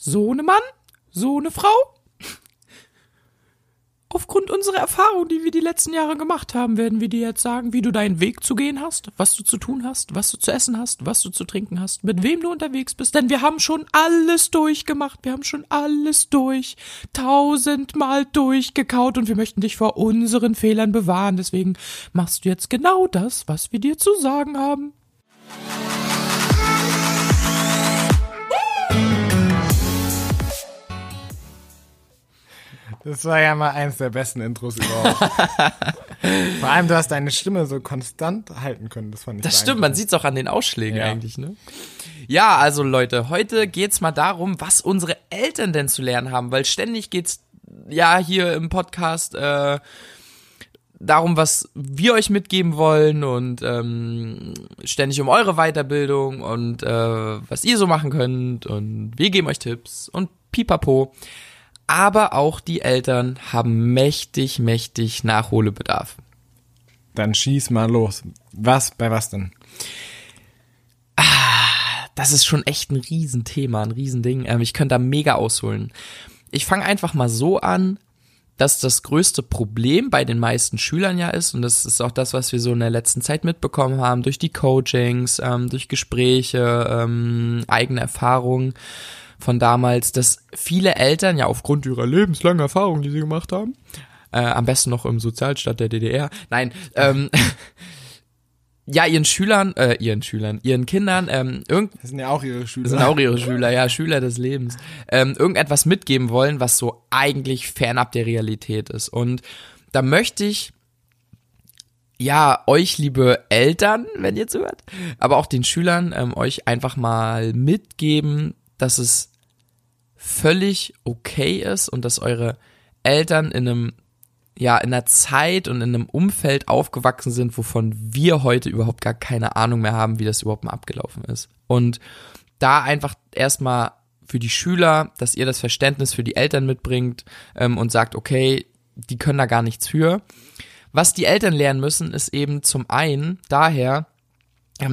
so ne Mann, so ne Frau. Aufgrund unserer Erfahrung, die wir die letzten Jahre gemacht haben, werden wir dir jetzt sagen, wie du deinen Weg zu gehen hast, was du zu tun hast, was du zu essen hast, was du zu trinken hast, mit wem du unterwegs bist. Denn wir haben schon alles durchgemacht, wir haben schon alles durch, tausendmal durchgekaut und wir möchten dich vor unseren Fehlern bewahren. Deswegen machst du jetzt genau das, was wir dir zu sagen haben. Das war ja mal eins der besten Intros überhaupt. Vor allem, du hast deine Stimme so konstant halten können. Das fand ich Das stimmt, man sieht's auch an den Ausschlägen Ja. eigentlich, ne? Ja, also Leute, heute geht's mal darum, was unsere Eltern denn zu lernen haben, weil ständig geht's ja hier im Podcast äh, darum, was wir euch mitgeben wollen und ähm, ständig um eure Weiterbildung und äh, was ihr so machen könnt und wir geben euch Tipps und pipapo. Aber auch die Eltern haben mächtig, mächtig Nachholbedarf. Dann schieß mal los. Was, bei was denn? das ist schon echt ein Riesenthema, ein Riesending. Ähm, ich könnte da mega ausholen. Ich fange einfach mal so an, dass das größte Problem bei den meisten Schülern ja ist, und das ist auch das, was wir so in der letzten Zeit mitbekommen haben, durch die Coachings, ähm, durch Gespräche, ähm, eigene Erfahrungen von damals, dass viele Eltern ja aufgrund ihrer lebenslangen Erfahrung, die sie gemacht haben, äh, am besten noch im Sozialstaat der DDR, nein, ähm, ja, ihren Schülern, äh, ihren Schülern, ihren Kindern, ähm, irgend, Das sind ja auch ihre Schüler. das sind auch ihre Schüler, ja, Schüler des Lebens, ähm, irgendetwas mitgeben wollen, was so eigentlich fernab der Realität ist. Und da möchte ich, ja, euch, liebe Eltern, wenn ihr zuhört, aber auch den Schülern, ähm, euch einfach mal mitgeben, dass es völlig okay ist und dass eure Eltern in einem ja, in einer Zeit und in einem Umfeld aufgewachsen sind, wovon wir heute überhaupt gar keine Ahnung mehr haben, wie das überhaupt mal abgelaufen ist. Und da einfach erstmal für die Schüler, dass ihr das Verständnis für die Eltern mitbringt ähm, und sagt, okay, die können da gar nichts für. Was die Eltern lernen müssen, ist eben zum einen daher,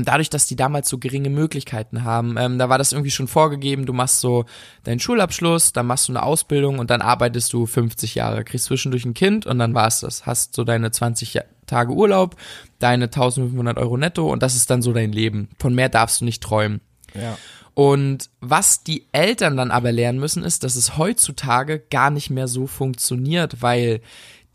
dadurch, dass die damals so geringe Möglichkeiten haben, ähm, da war das irgendwie schon vorgegeben, du machst so deinen Schulabschluss, dann machst du eine Ausbildung und dann arbeitest du 50 Jahre, kriegst zwischendurch ein Kind und dann war's das. Hast so deine 20 Ja- Tage Urlaub, deine 1500 Euro netto und das ist dann so dein Leben. Von mehr darfst du nicht träumen. Ja. Und was die Eltern dann aber lernen müssen, ist, dass es heutzutage gar nicht mehr so funktioniert, weil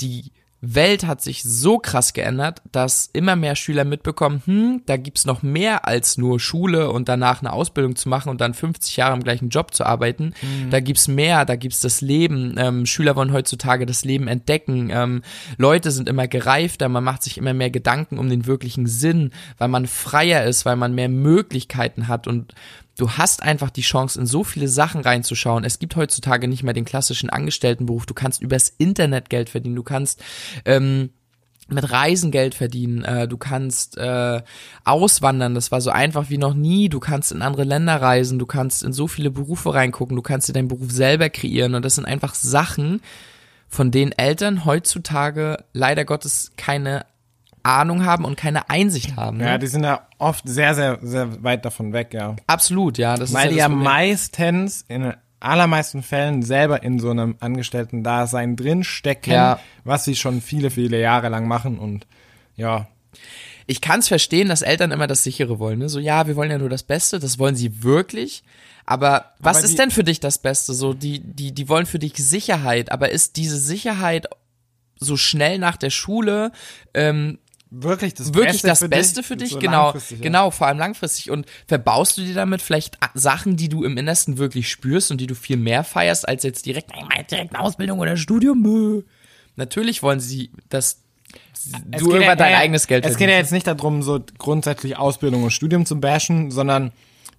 die Welt hat sich so krass geändert, dass immer mehr Schüler mitbekommen, hm, da gibt's noch mehr als nur Schule und danach eine Ausbildung zu machen und dann 50 Jahre im gleichen Job zu arbeiten. Da gibt's mehr, da gibt's das Leben. Ähm, Schüler wollen heutzutage das Leben entdecken. Ähm, Leute sind immer gereifter, man macht sich immer mehr Gedanken um den wirklichen Sinn, weil man freier ist, weil man mehr Möglichkeiten hat und du hast einfach die Chance, in so viele Sachen reinzuschauen. Es gibt heutzutage nicht mehr den klassischen Angestelltenberuf. Du kannst übers Internet Geld verdienen. Du kannst ähm, mit Reisen Geld verdienen. Äh, du kannst äh, auswandern. Das war so einfach wie noch nie. Du kannst in andere Länder reisen. Du kannst in so viele Berufe reingucken. Du kannst dir deinen Beruf selber kreieren. Und das sind einfach Sachen, von denen Eltern heutzutage leider Gottes keine Ahnung haben und keine Einsicht haben. Ne? Ja, die sind ja oft sehr, sehr, sehr weit davon weg, ja. Absolut, ja. Das Weil ist die ja ja das Problem. meistens in allermeisten Fällen selber in so einem Angestellten-Dasein drinstecken, Ja. was sie schon viele, viele Jahre lang machen und ja, ich kann es verstehen, dass Eltern immer das sichere wollen. Ne? So, ja, wir wollen ja nur das Beste, das wollen sie wirklich. Aber was Aber ist die- denn für dich das Beste? So, die, die, die wollen für dich Sicherheit, aber ist diese Sicherheit so schnell nach der Schule ähm, wirklich das wirklich Beste das für Beste dich, für dich? so genau, ja. genau, vor allem langfristig. Und verbaust du dir damit vielleicht Sachen, die du im Innersten wirklich spürst und die du viel mehr feierst, als jetzt direkt, ich meine, direkt eine Ausbildung oder Studium? Natürlich wollen sie, dass du irgendwann ja- dein ja, eigenes Geld Es geht ja jetzt nicht darum, so grundsätzlich Ausbildung und Studium zu bashen, sondern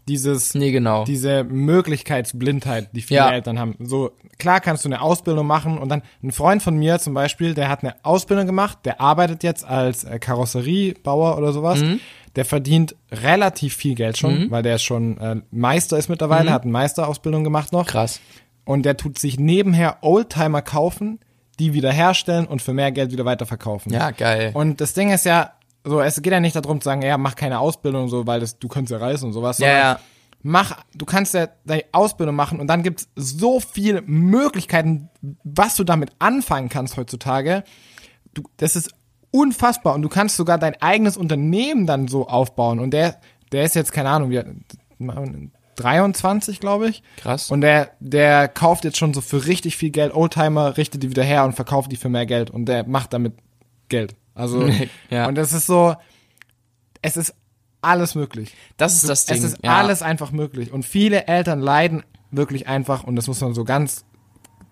dieses, Nee, genau. diese Möglichkeitsblindheit, die viele Ja. Eltern haben. So, klar kannst du eine Ausbildung machen und dann ein Freund von mir zum Beispiel, der hat eine Ausbildung gemacht, der arbeitet jetzt als äh, Karosseriebauer oder sowas. Mhm. Der verdient relativ viel Geld schon, weil der schon äh, Meister ist mittlerweile, hat eine Meisterausbildung gemacht noch. Mhm. Krass. Und der tut sich nebenher Oldtimer kaufen, die wieder herstellen und für mehr Geld wieder weiterverkaufen. Ja, geil. Und das Ding ist ja, so, es geht ja nicht darum zu sagen, ja, mach keine Ausbildung, so, weil das, du könntest ja reisen und sowas. Ja, ja. mach, du kannst ja deine Ausbildung machen und dann gibt's so viele Möglichkeiten, was du damit anfangen kannst heutzutage. Du, das ist unfassbar und du kannst sogar dein eigenes Unternehmen dann so aufbauen und der, der ist jetzt, keine Ahnung, wir, 23, glaube ich. Krass. Und der, der kauft jetzt schon so für richtig viel Geld Oldtimer, richtet die wieder her und verkauft die für mehr Geld und der macht damit Geld. Also, Ja. und das ist so, es ist alles möglich. Das ist das Ding. Es ist ja. alles einfach möglich. Und viele Eltern leiden wirklich einfach, und das muss man so ganz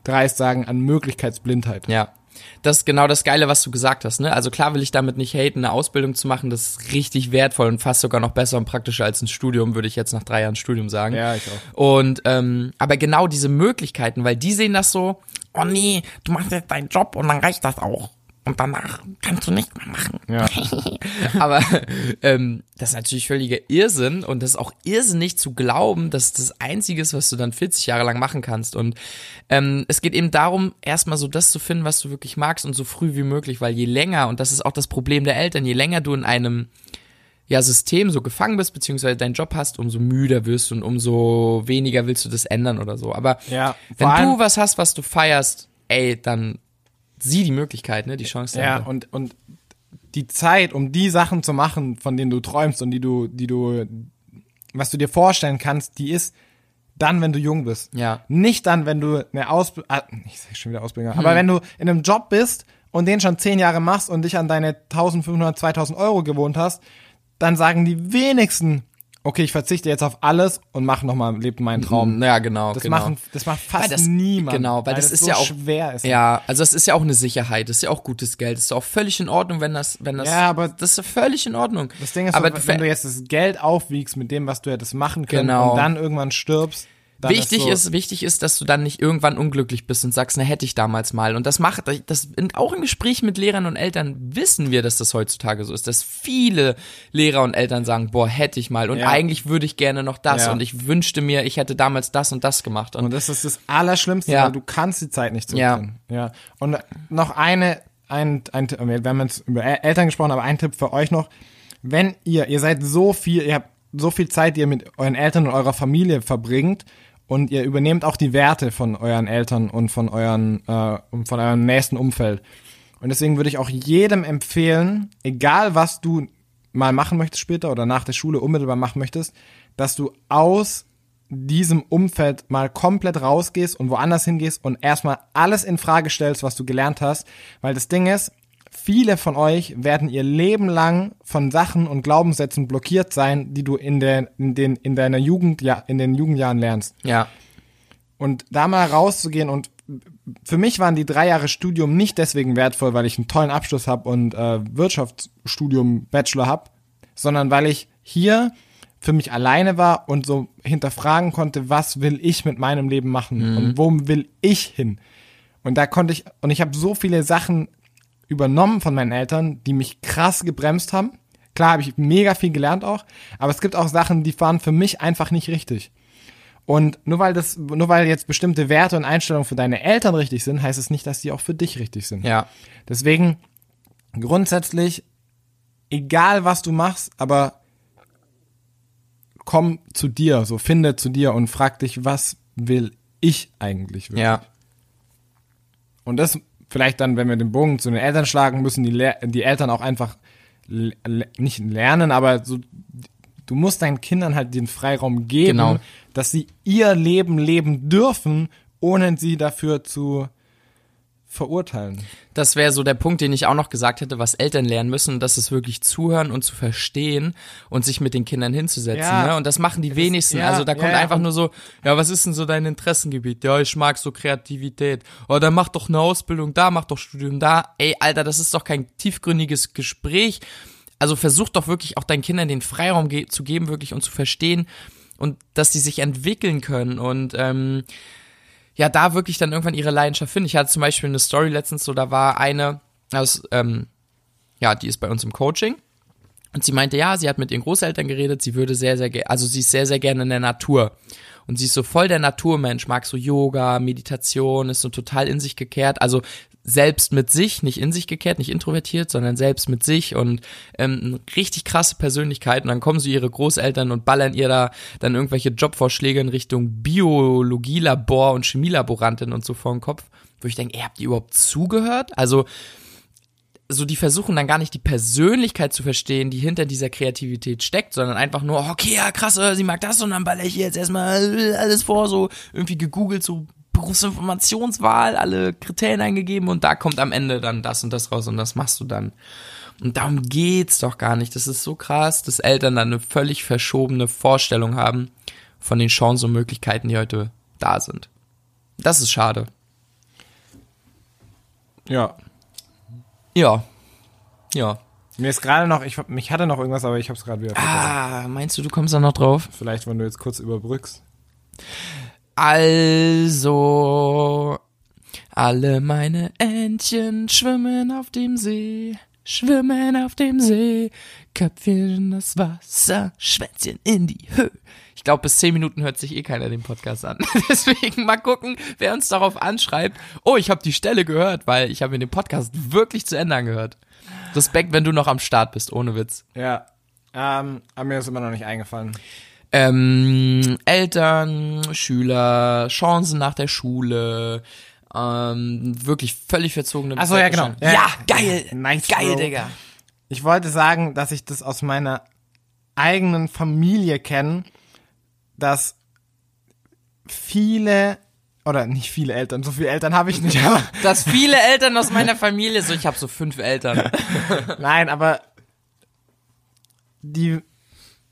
dreist sagen, an Möglichkeitsblindheit. Ja. Das ist genau das Geile, was du gesagt hast, ne? Also klar will ich damit nicht haten, eine Ausbildung zu machen, das ist richtig wertvoll und fast sogar noch besser und praktischer als ein Studium, würde ich jetzt nach drei Jahren Studium sagen. Ja, ich auch. Und ähm, aber genau diese Möglichkeiten, weil die sehen das so, oh nee, du machst jetzt deinen Job und dann reicht das auch. Und danach kannst du nichts mehr machen. Ja. Aber ähm, das ist natürlich völliger Irrsinn und das ist auch irrsinnig zu glauben, dass das Einzige ist, was du dann 40 Jahre lang machen kannst. Und ähm, es geht eben darum, erstmal so das zu finden, was du wirklich magst und so früh wie möglich, weil je länger, und das ist auch das Problem der Eltern, je länger du in einem ja, System so gefangen bist, beziehungsweise deinen Job hast, umso müder wirst du und umso weniger willst du das ändern oder so. Aber Ja, wenn du was hast, was du feierst, ey, dann sieh die Möglichkeit, ne, die Chance. Ja, und, und die Zeit, um die Sachen zu machen, von denen du träumst und die du, die du, was du dir vorstellen kannst, die ist dann, wenn du jung bist. Ja. Nicht dann, wenn du eine Ausbildung, ah, ich sag schon wieder Ausbildung, Hm. aber wenn du in einem Job bist und den schon zehn Jahre machst und dich an deine 1500, 2000 Euro gewohnt hast, dann sagen die wenigsten, okay, ich verzichte jetzt auf alles und mache nochmal, lebt meinen Traum. ja, genau. Das genau. machen, das macht fast Weil das- niemand. Genau, weil, das, ist so ja auch schwer ist. Ja, also das ist ja auch eine Sicherheit, das ist ja auch gutes Geld, das ist auch völlig in Ordnung, wenn das, wenn das, Ja, aber- das ist völlig in Ordnung. Das Ding ist, aber wenn du jetzt das Geld aufwiegst mit dem, was du hättest machen können Genau. und dann irgendwann stirbst, wichtig ist, so, wichtig ist, dass du dann nicht irgendwann unglücklich bist und sagst, na hätte ich damals mal. Und das macht, das auch im Gespräch mit Lehrern und Eltern wissen wir, dass das heutzutage so ist, dass viele Lehrer und Eltern sagen, boah, hätte ich mal und Ja. eigentlich würde ich gerne noch das Ja. und ich wünschte mir, ich hätte damals das und das gemacht. Und Und das ist das Allerschlimmste, Ja. weil du kannst die Zeit nicht zurückdrehen. Ja. Und noch eine, ein, ein, Tipp, wir haben jetzt über El- Eltern gesprochen, aber ein Tipp für euch noch. Wenn ihr, ihr seid so viel, ihr habt so viel Zeit, die ihr mit euren Eltern und eurer Familie verbringt und ihr übernehmt auch die Werte von euren Eltern und von euren, äh, von eurem nächsten Umfeld. Und deswegen würde ich auch jedem empfehlen, egal was du mal machen möchtest später oder nach der Schule unmittelbar machen möchtest, dass du aus diesem Umfeld mal komplett rausgehst und woanders hingehst und erstmal alles in Frage stellst, was du gelernt hast, weil das Ding ist, viele von euch werden ihr Leben lang von Sachen und Glaubenssätzen blockiert sein, die du in der in den in deiner Jugend ja in den Jugendjahren lernst. ja, Und da mal rauszugehen und für mich waren die drei Jahre Studium nicht deswegen wertvoll, weil ich einen tollen Abschluss habe und äh, Wirtschaftsstudium Bachelor habe, sondern weil ich hier für mich alleine war und so hinterfragen konnte, was will ich mit meinem Leben machen und wo will ich hin. Und da konnte ich, und ich habe so viele Sachen übernommen von meinen Eltern, die mich krass gebremst haben. Klar habe ich mega viel gelernt auch, aber es gibt auch Sachen, die waren für mich einfach nicht richtig. Und nur weil das, nur weil jetzt bestimmte Werte und Einstellungen für deine Eltern richtig sind, heißt es nicht, dass die auch für dich richtig sind. ja, Deswegen grundsätzlich, egal was du machst, aber komm zu dir, so finde zu dir und frag dich, was will ich eigentlich wirklich? ja, Und das vielleicht dann, wenn wir den Bogen zu den Eltern schlagen, müssen die, Le die Eltern auch einfach le nicht lernen, aber so, du musst deinen Kindern halt den Freiraum geben, Genau. dass sie ihr Leben leben dürfen, ohne sie dafür zu verurteilen. Das wäre so der Punkt, den ich auch noch gesagt hätte, was Eltern lernen müssen, das ist wirklich zuhören und zu verstehen und sich mit den Kindern hinzusetzen. Ja. Ne? Und das machen die wenigsten. ja, also da kommt ja. einfach nur so, ja, was ist denn so dein Interessengebiet? Ja, ich mag so Kreativität. Oh, dann mach doch eine Ausbildung da, mach doch Studium da. Ey, Alter, das ist doch kein tiefgründiges Gespräch. Also versuch doch wirklich auch deinen Kindern den Freiraum ge zu geben, wirklich und zu verstehen und dass die sich entwickeln können und ähm, ja, da wirklich dann irgendwann ihre Leidenschaft finden. Ich hatte zum Beispiel eine Story letztens, so da war eine, aus, ähm, ja, die ist bei uns im Coaching. Und sie meinte, ja, sie hat mit ihren Großeltern geredet, sie würde sehr, sehr, ge- also sie ist sehr, sehr gerne in der Natur. Und sie ist so voll der Naturmensch, mag so Yoga, Meditation, ist so total in sich gekehrt. Also selbst mit sich, nicht in sich gekehrt, nicht introvertiert, sondern selbst mit sich und ähm, richtig krasse Persönlichkeit. Und dann kommen so ihre Großeltern und ballern ihr da dann irgendwelche Jobvorschläge in Richtung Biologielabor und Chemielaborantin und so vor den Kopf, wo ich denke, ey, habt ihr überhaupt zugehört? Also so die versuchen dann gar nicht die Persönlichkeit zu verstehen, die hinter dieser Kreativität steckt, sondern einfach nur, okay, ja, krass, äh, sie mag das und dann baller ich jetzt erstmal alles vor, so irgendwie gegoogelt, so Berufsinformationswahl, alle Kriterien eingegeben und da kommt am Ende dann das und das raus und das machst du dann. Und darum geht's doch gar nicht. Das ist so krass, dass Eltern dann eine völlig verschobene Vorstellung haben von den Chancen und Möglichkeiten, die heute da sind. Das ist schade. Ja. Ja. Ja. Mir ist gerade noch, ich, mich hatte noch irgendwas, aber ich hab's gerade wieder vergessen. Ah, meinst du, du kommst da noch drauf? Vielleicht, wenn du jetzt kurz überbrückst. Also, alle meine Entchen schwimmen auf dem See, schwimmen auf dem See, Köpfchen in das Wasser, Schwänzchen in die Höhe. Ich glaube, bis zehn Minuten hört sich eh keiner den Podcast an. Deswegen mal gucken, wer uns darauf anschreibt. Oh, ich habe die Stelle gehört, weil ich habe mir den Podcast wirklich zu Ende angehört. Respekt, wenn du noch am Start bist, ohne Witz. Ja, ähm, aber mir ist immer noch nicht eingefallen. Ähm, Eltern, Schüler, Chancen nach der Schule, ähm, wirklich völlig verzogene Achso, ja, genau. Ja, ja geil. Nice, geil, Bro. Digga. Ich wollte sagen, dass ich das aus meiner eigenen Familie kenne, dass viele oder nicht viele Eltern, so viele Eltern habe ich nicht, aber dass viele Eltern aus meiner Familie, so ich habe so fünf Eltern. Nein, aber die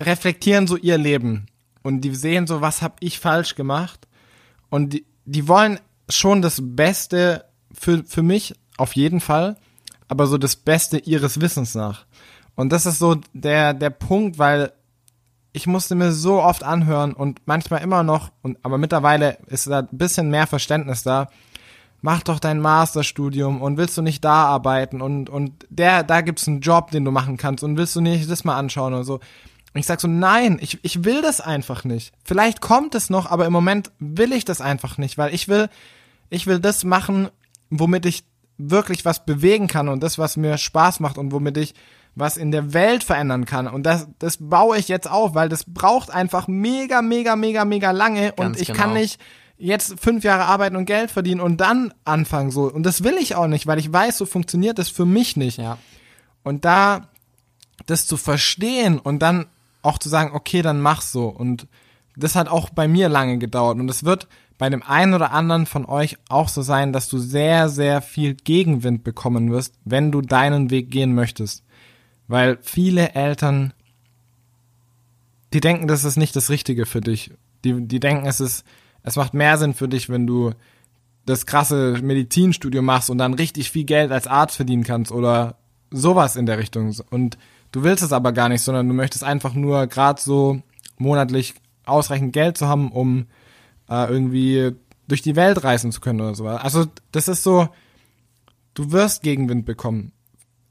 reflektieren so ihr Leben und die sehen so, was habe ich falsch gemacht und die, die wollen schon das Beste für, für mich, auf jeden Fall, aber so das Beste ihres Wissens nach. Und das ist so der, der Punkt, weil ich musste mir so oft anhören und manchmal immer noch, und, aber mittlerweile ist da ein bisschen mehr Verständnis da. Mach doch dein Masterstudium und willst du nicht da arbeiten und, und der, da gibt's einen Job, den du machen kannst und willst du nicht das mal anschauen oder so. Und ich sag so, nein, ich, ich will das einfach nicht. Vielleicht kommt es noch, aber im Moment will ich das einfach nicht, weil ich will, ich will das machen, womit ich wirklich was bewegen kann und das, was mir Spaß macht und womit ich was in der Welt verändern kann. Und das, das baue ich jetzt auf, weil das braucht einfach mega, mega, mega, mega lange. Ganz und ich genau. kann nicht jetzt fünf Jahre arbeiten und Geld verdienen und dann anfangen so. Und das will ich auch nicht, weil ich weiß, so funktioniert das für mich nicht. Ja. Und da das zu verstehen und dann auch zu sagen, okay, dann mach so. Und das hat auch bei mir lange gedauert. Und es wird bei dem einen oder anderen von euch auch so sein, dass du sehr, sehr viel Gegenwind bekommen wirst, wenn du deinen Weg gehen möchtest. Weil viele Eltern, die denken, das ist nicht das Richtige für dich. Die, die denken, es ist, es macht mehr Sinn für dich, wenn du das krasse Medizinstudium machst und dann richtig viel Geld als Arzt verdienen kannst oder sowas in der Richtung. Und du willst es aber gar nicht, sondern du möchtest einfach nur gerade so monatlich ausreichend Geld zu haben, um äh, irgendwie durch die Welt reisen zu können oder so. Also das ist so, du wirst Gegenwind bekommen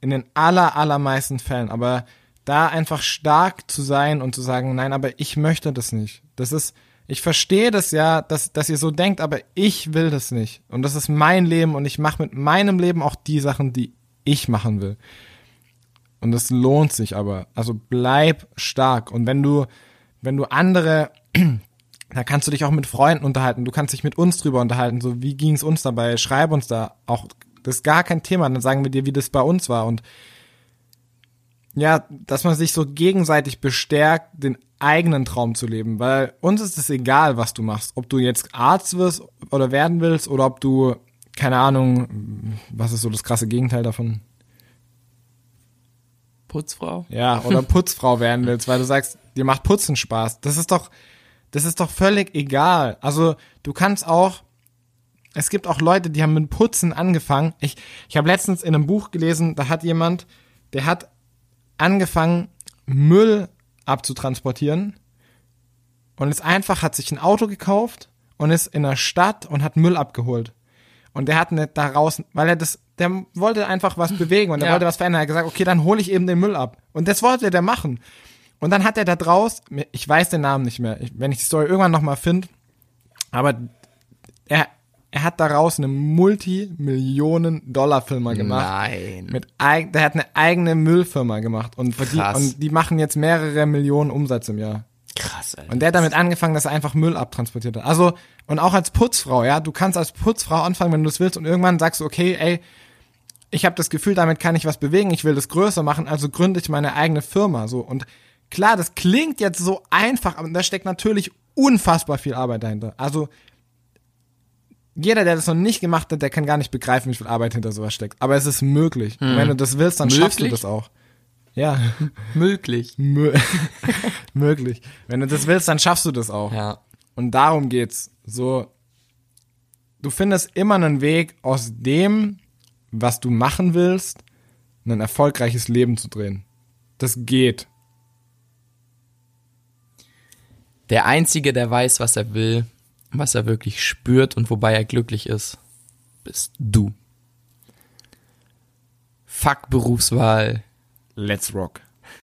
in den aller, allermeisten Fällen. Aber da einfach stark zu sein und zu sagen, nein, aber ich möchte das nicht. Das ist, ich verstehe das ja, dass, dass ihr so denkt, aber ich will das nicht. Und das ist mein Leben und ich mache mit meinem Leben auch die Sachen, die ich machen will. Und das lohnt sich aber. Also bleib stark. Und wenn du, wenn du andere, da kannst du dich auch mit Freunden unterhalten. Du kannst dich mit uns drüber unterhalten. So, wie ging es uns dabei? Schreib uns da auch das ist gar kein Thema. Dann sagen wir dir, wie das bei uns war. Und ja, dass man sich so gegenseitig bestärkt, den eigenen Traum zu leben. Weil uns ist es egal, was du machst. Ob du jetzt Arzt wirst oder werden willst oder ob du, keine Ahnung, was ist so das krasse Gegenteil davon? Putzfrau? Ja, oder Putzfrau werden willst, weil du sagst, dir macht Putzen Spaß. Das ist doch, das ist doch völlig egal. Also du kannst auch es gibt auch Leute, die haben mit Putzen angefangen. Ich, ich habe letztens in einem Buch gelesen, da hat jemand, der hat angefangen, Müll abzutransportieren und ist einfach, hat sich ein Auto gekauft und ist in der Stadt und hat Müll abgeholt. Und der hat nicht daraus, weil er das, der wollte einfach was bewegen und er ja. wollte was verändern. Er hat gesagt, okay, dann hole ich eben den Müll ab. Und das wollte der machen. Und dann hat er da draus, ich weiß den Namen nicht mehr, wenn ich die Story irgendwann nochmal finde, aber er, er hat daraus eine Multimillionen-Dollar-Firma gemacht. Nein. Mit der hat eine eigene Müllfirma gemacht und, Krass. und die machen jetzt mehrere Millionen Umsatz im Jahr. Krass, Alter. Und der hat damit angefangen, dass er einfach Müll abtransportiert hat. Also, und auch als Putzfrau, ja, du kannst als Putzfrau anfangen, wenn du es willst, und irgendwann sagst du, okay, ey, ich habe das Gefühl, damit kann ich was bewegen, ich will das größer machen, also gründe ich meine eigene Firma. So. Und klar, das klingt jetzt so einfach, aber da steckt natürlich unfassbar viel Arbeit dahinter. Also jeder, der das noch nicht gemacht hat, der kann gar nicht begreifen, wie viel Arbeit hinter sowas steckt. Aber es ist möglich. Und wenn du das willst, dann schaffst du Möglich? das auch. Ja, Möglich. Mö möglich. Wenn du das willst, dann schaffst du das auch. Ja. Und darum geht's. So, du findest immer einen Weg, aus dem, was du machen willst, ein erfolgreiches Leben zu drehen. Das geht. Der Einzige, der weiß, was er will, was er wirklich spürt und wobei er glücklich ist, bist du. Fuck Berufswahl. Let's rock.